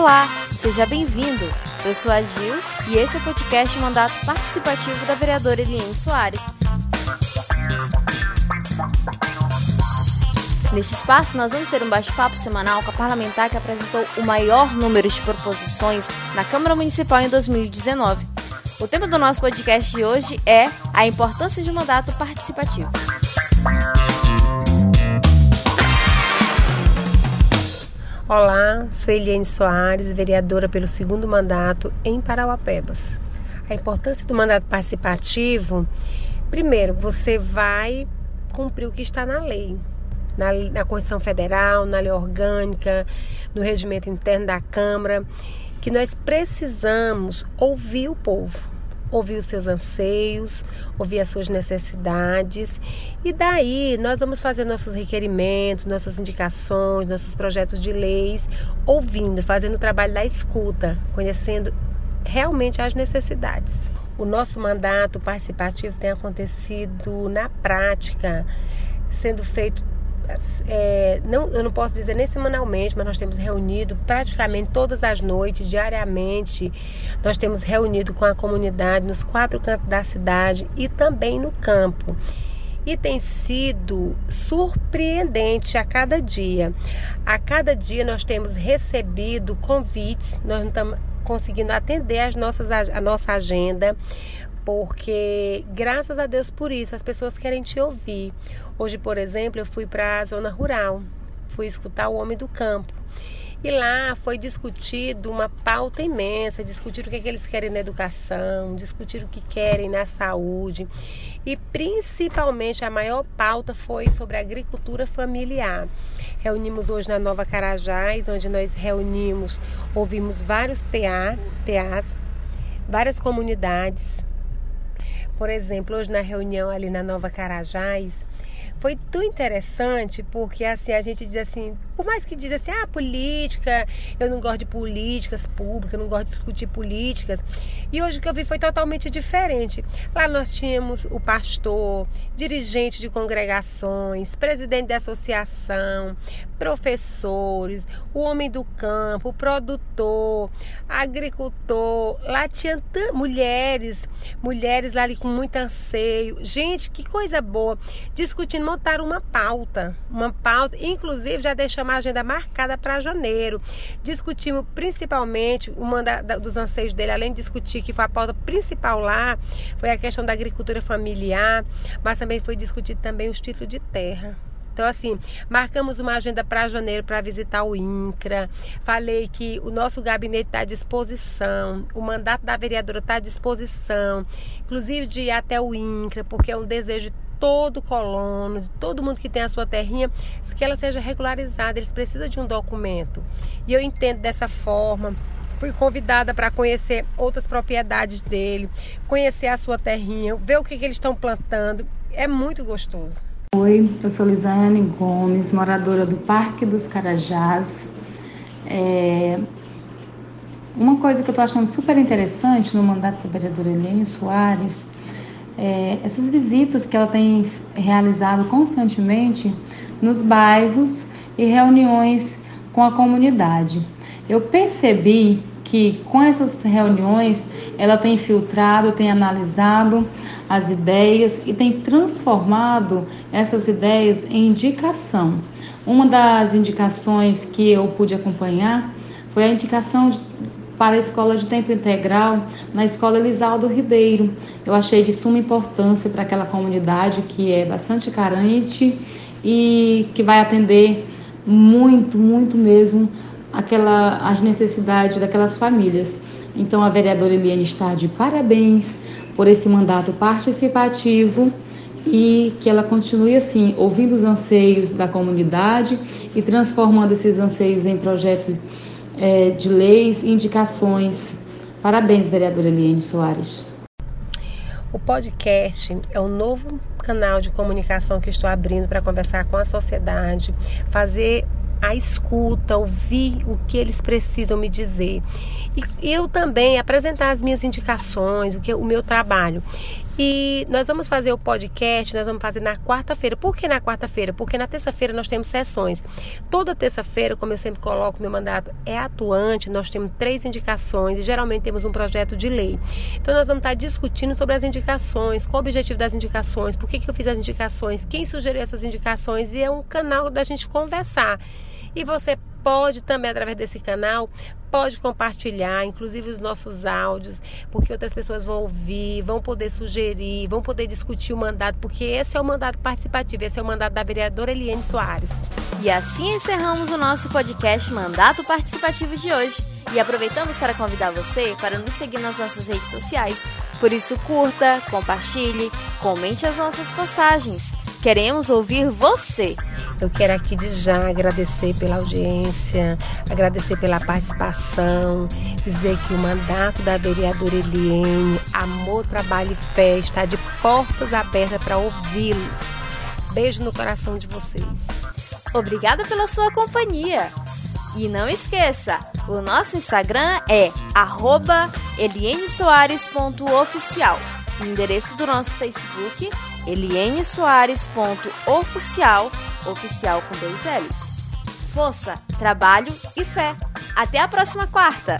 Olá, seja bem-vindo. Eu sou a Gil e esse é o podcast Mandato Participativo da vereadora Eliane Soares. Neste espaço, nós vamos ter um bate-papo semanal com a parlamentar que apresentou o maior número de proposições na Câmara Municipal em 2019. O tema do nosso podcast de hoje é a importância de um mandato participativo. Olá, sou Eliane Soares, vereadora pelo segundo mandato em Parauapebas. A importância do mandato participativo, primeiro, você vai cumprir o que está na lei, na, na Constituição Federal, na lei orgânica, no regimento interno da Câmara, que nós precisamos ouvir o povo ouvir os seus anseios, ouvir as suas necessidades e daí nós vamos fazer nossos requerimentos, nossas indicações, nossos projetos de leis, ouvindo, fazendo o trabalho da escuta, conhecendo realmente as necessidades. O nosso mandato participativo tem acontecido na prática, sendo feito é, não, eu não posso dizer nem semanalmente, mas nós temos reunido praticamente todas as noites, diariamente. Nós temos reunido com a comunidade nos quatro cantos da cidade e também no campo. E tem sido surpreendente a cada dia. A cada dia nós temos recebido convites, nós não estamos conseguindo atender as nossas, a nossa agenda porque graças a Deus por isso as pessoas querem te ouvir. Hoje, por exemplo, eu fui para a zona rural, fui escutar o homem do campo. E lá foi discutido uma pauta imensa, discutir o que, é que eles querem na educação, discutir o que querem na saúde. E principalmente a maior pauta foi sobre agricultura familiar. Reunimos hoje na Nova Carajás, onde nós reunimos, ouvimos vários PA, PAs, várias comunidades. Por exemplo, hoje na reunião ali na Nova Carajás, foi tão interessante porque assim a gente diz assim, por mais que diz assim, ah, política, eu não gosto de políticas públicas, eu não gosto de discutir políticas. E hoje o que eu vi foi totalmente diferente. Lá nós tínhamos o pastor, dirigente de congregações, presidente de associação, professores, o homem do campo, o produtor, agricultor. Lá tinha mulheres, mulheres lá ali com muito anseio. Gente, que coisa boa. Discutindo, montar uma pauta, uma pauta, inclusive já deixamos uma agenda marcada para janeiro. Discutimos principalmente da, dos anseios dele, além de discutir que foi a pauta principal lá, foi a questão da agricultura familiar, mas também foi discutido também os títulos de terra. Então, assim, marcamos uma agenda para janeiro para visitar o INCRA. Falei que o nosso gabinete está à disposição, o mandato da vereadora está à disposição, inclusive de ir até o INCRA, porque é um desejo todo colono, de todo mundo que tem a sua terrinha, que ela seja regularizada. Eles precisam de um documento. E eu entendo dessa forma. Fui convidada para conhecer outras propriedades dele, conhecer a sua terrinha, ver o que, que eles estão plantando. É muito gostoso. Oi, eu sou Lisane Gomes, moradora do Parque dos Carajás. É... Uma coisa que eu estou achando super interessante no mandato da vereadora Helene Soares é, essas visitas que ela tem realizado constantemente nos bairros e reuniões com a comunidade. Eu percebi que com essas reuniões ela tem filtrado, tem analisado as ideias e tem transformado essas ideias em indicação. Uma das indicações que eu pude acompanhar foi a indicação de para a escola de tempo integral na escola Elisaldo Ribeiro. Eu achei de suma importância para aquela comunidade que é bastante carente e que vai atender muito, muito mesmo aquela, as necessidades daquelas famílias. Então, a vereadora Eliane está de parabéns por esse mandato participativo e que ela continue assim, ouvindo os anseios da comunidade e transformando esses anseios em projetos é, de leis e indicações. Parabéns, vereadora Eliane Soares. O podcast é um novo canal de comunicação que estou abrindo para conversar com a sociedade, fazer a escuta, ouvir o que eles precisam me dizer. E eu também apresentar as minhas indicações, o que o meu trabalho. E nós vamos fazer o podcast, nós vamos fazer na quarta-feira. Por que na quarta-feira? Porque na terça-feira nós temos sessões. Toda terça-feira, como eu sempre coloco, meu mandato é atuante, nós temos três indicações e geralmente temos um projeto de lei. Então nós vamos estar discutindo sobre as indicações, qual o objetivo das indicações, por que, que eu fiz as indicações, quem sugeriu essas indicações, e é um canal da gente conversar. E você pode também, através desse canal, pode compartilhar, inclusive os nossos áudios, porque outras pessoas vão ouvir, vão poder sugerir, vão poder discutir o mandato, porque esse é o mandato participativo, esse é o mandato da vereadora Eliane Soares. E assim encerramos o nosso podcast Mandato Participativo de hoje. E aproveitamos para convidar você para nos seguir nas nossas redes sociais. Por isso, curta, compartilhe, comente as nossas postagens. Queremos ouvir você. Eu quero aqui de já agradecer pela audiência, agradecer pela participação, dizer que o mandato da vereadora Eliene, Amor, Trabalho e Fé, está de portas abertas para ouvi-los. Beijo no coração de vocês. Obrigada pela sua companhia. E não esqueça, o nosso Instagram é elienesoares.oficial. O endereço do nosso Facebook, elienesoares.oficial, oficial com dois L's. Força, trabalho e fé. Até a próxima quarta!